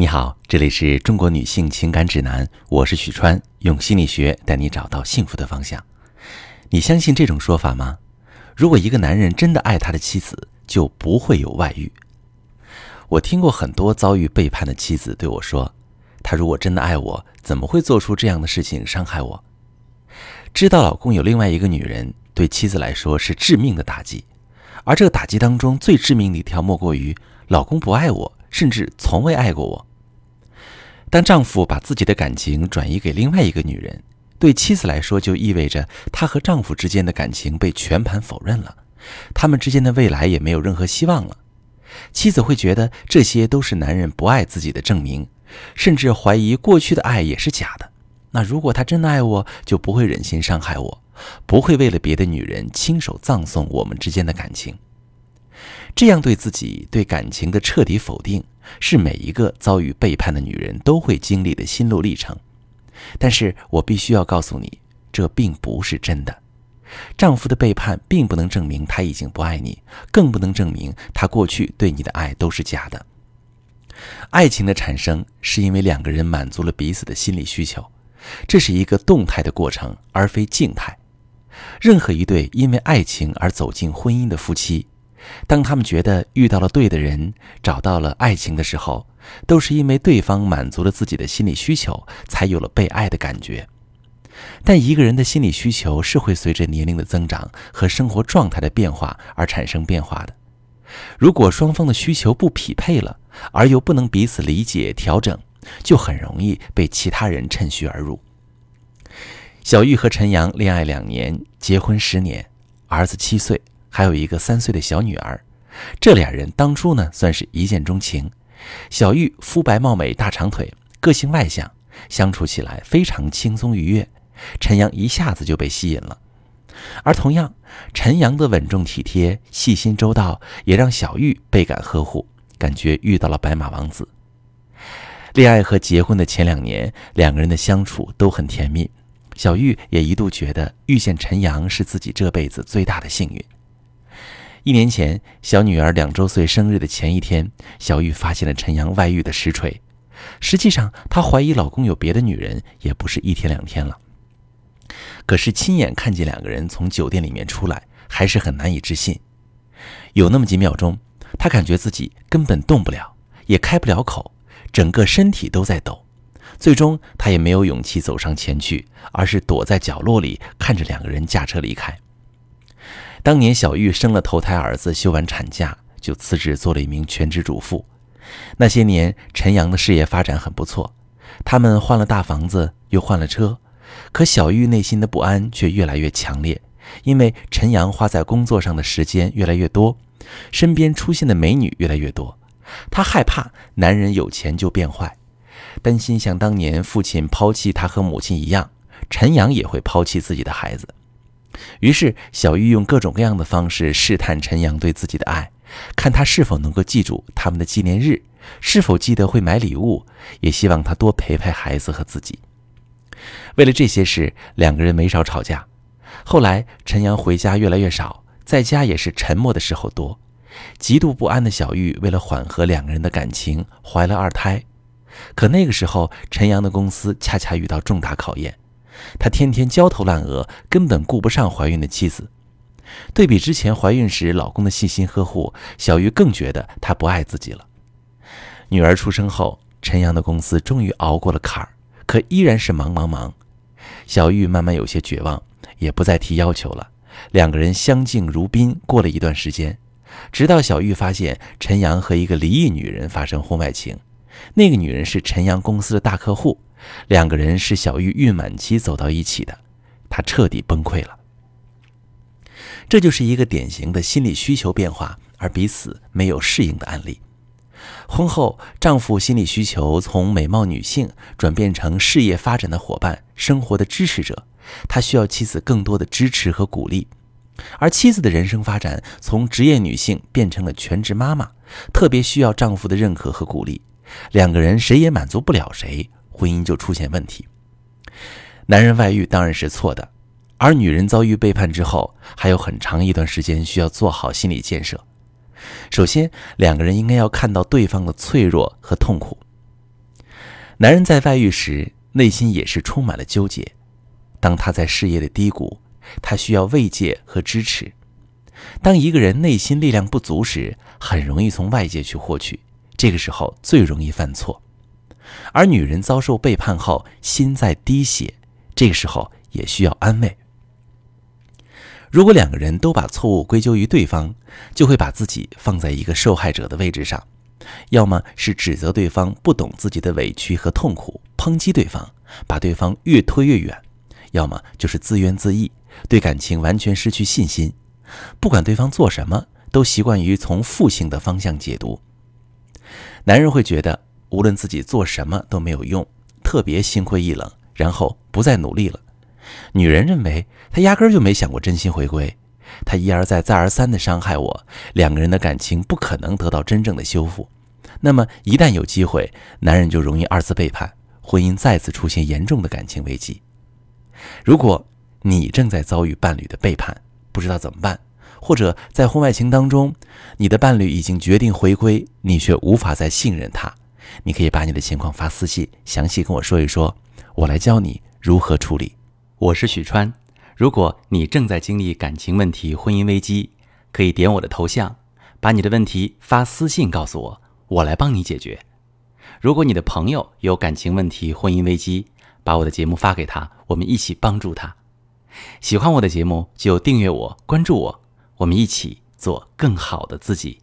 你好，这里是中国女性情感指南，我是许川，用心理学带你找到幸福的方向。你相信这种说法吗？如果一个男人真的爱他的妻子，就不会有外遇。我听过很多遭遇背叛的妻子对我说：“他如果真的爱我，怎么会做出这样的事情伤害我？”知道老公有另外一个女人，对妻子来说是致命的打击，而这个打击当中最致命的一条，莫过于老公不爱我，甚至从未爱过我。当丈夫把自己的感情转移给另外一个女人，对妻子来说就意味着她和丈夫之间的感情被全盘否认了，他们之间的未来也没有任何希望了。妻子会觉得这些都是男人不爱自己的证明，甚至怀疑过去的爱也是假的。那如果他真的爱我，就不会忍心伤害我，不会为了别的女人亲手葬送我们之间的感情。这样对自己对感情的彻底否定，是每一个遭遇背叛的女人都会经历的心路历程。但是我必须要告诉你，这并不是真的。丈夫的背叛并不能证明他已经不爱你，更不能证明他过去对你的爱都是假的。爱情的产生是因为两个人满足了彼此的心理需求，这是一个动态的过程，而非静态。任何一对因为爱情而走进婚姻的夫妻。当他们觉得遇到了对的人，找到了爱情的时候，都是因为对方满足了自己的心理需求，才有了被爱的感觉。但一个人的心理需求是会随着年龄的增长和生活状态的变化而产生变化的。如果双方的需求不匹配了，而又不能彼此理解调整，就很容易被其他人趁虚而入。小玉和陈阳恋爱两年，结婚十年，儿子七岁。还有一个三岁的小女儿，这俩人当初呢算是一见钟情。小玉肤白貌美、大长腿，个性外向，相处起来非常轻松愉悦。陈阳一下子就被吸引了，而同样，陈阳的稳重体贴、细心周到，也让小玉倍感呵护，感觉遇到了白马王子。恋爱和结婚的前两年，两个人的相处都很甜蜜。小玉也一度觉得遇见陈阳是自己这辈子最大的幸运。一年前，小女儿两周岁生日的前一天，小玉发现了陈阳外遇的实锤。实际上，她怀疑老公有别的女人，也不是一天两天了。可是亲眼看见两个人从酒店里面出来，还是很难以置信。有那么几秒钟，她感觉自己根本动不了，也开不了口，整个身体都在抖。最终，她也没有勇气走上前去，而是躲在角落里，看着两个人驾车离开。当年小玉生了头胎儿子，休完产假就辞职做了一名全职主妇。那些年，陈阳的事业发展很不错，他们换了大房子，又换了车。可小玉内心的不安却越来越强烈，因为陈阳花在工作上的时间越来越多，身边出现的美女越来越多。她害怕男人有钱就变坏，担心像当年父亲抛弃她和母亲一样，陈阳也会抛弃自己的孩子。于是，小玉用各种各样的方式试探陈阳对自己的爱，看他是否能够记住他们的纪念日，是否记得会买礼物，也希望他多陪陪孩子和自己。为了这些事，两个人没少吵架。后来，陈阳回家越来越少，在家也是沉默的时候多。极度不安的小玉为了缓和两个人的感情，怀了二胎。可那个时候，陈阳的公司恰恰遇到重大考验。她天天焦头烂额，根本顾不上怀孕的妻子。对比之前怀孕时老公的细心呵护，小玉更觉得他不爱自己了。女儿出生后，陈阳的公司终于熬过了坎儿，可依然是忙忙忙。小玉慢慢有些绝望，也不再提要求了。两个人相敬如宾过了一段时间，直到小玉发现陈阳和一个离异女人发生婚外情，那个女人是陈阳公司的大客户。两个人是小玉孕满期走到一起的，她彻底崩溃了。这就是一个典型的心理需求变化而彼此没有适应的案例。婚后，丈夫心理需求从美貌女性转变成事业发展的伙伴、生活的支持者，他需要妻子更多的支持和鼓励；而妻子的人生发展从职业女性变成了全职妈妈，特别需要丈夫的认可和鼓励。两个人谁也满足不了谁。婚姻就出现问题。男人外遇当然是错的，而女人遭遇背叛之后，还有很长一段时间需要做好心理建设。首先，两个人应该要看到对方的脆弱和痛苦。男人在外遇时，内心也是充满了纠结。当他在事业的低谷，他需要慰藉和支持。当一个人内心力量不足时，很容易从外界去获取，这个时候最容易犯错。而女人遭受背叛后，心在滴血，这个时候也需要安慰。如果两个人都把错误归咎于对方，就会把自己放在一个受害者的位置上，要么是指责对方不懂自己的委屈和痛苦，抨击对方，把对方越推越远；要么就是自怨自艾，对感情完全失去信心。不管对方做什么，都习惯于从负性的方向解读。男人会觉得无论自己做什么都没有用，特别心灰意冷，然后不再努力了。女人认为他压根就没想过真心回归，他一而再、再而三的伤害我，两个人的感情不可能得到真正的修复。那么一旦有机会，男人就容易二次背叛，婚姻再次出现严重的感情危机。如果你正在遭遇伴侣的背叛，不知道怎么办，或者在婚外情当中，你的伴侣已经决定回归，你却无法再信任他，你可以把你的情况发私信，详细跟我说一说，我来教你如何处理。我是许川，如果你正在经历感情问题、婚姻危机，可以点我的头像，把你的问题发私信告诉我，我来帮你解决。如果你的朋友有感情问题、婚姻危机，把我的节目发给他，我们一起帮助他。喜欢我的节目就订阅我、关注我，我们一起做更好的自己。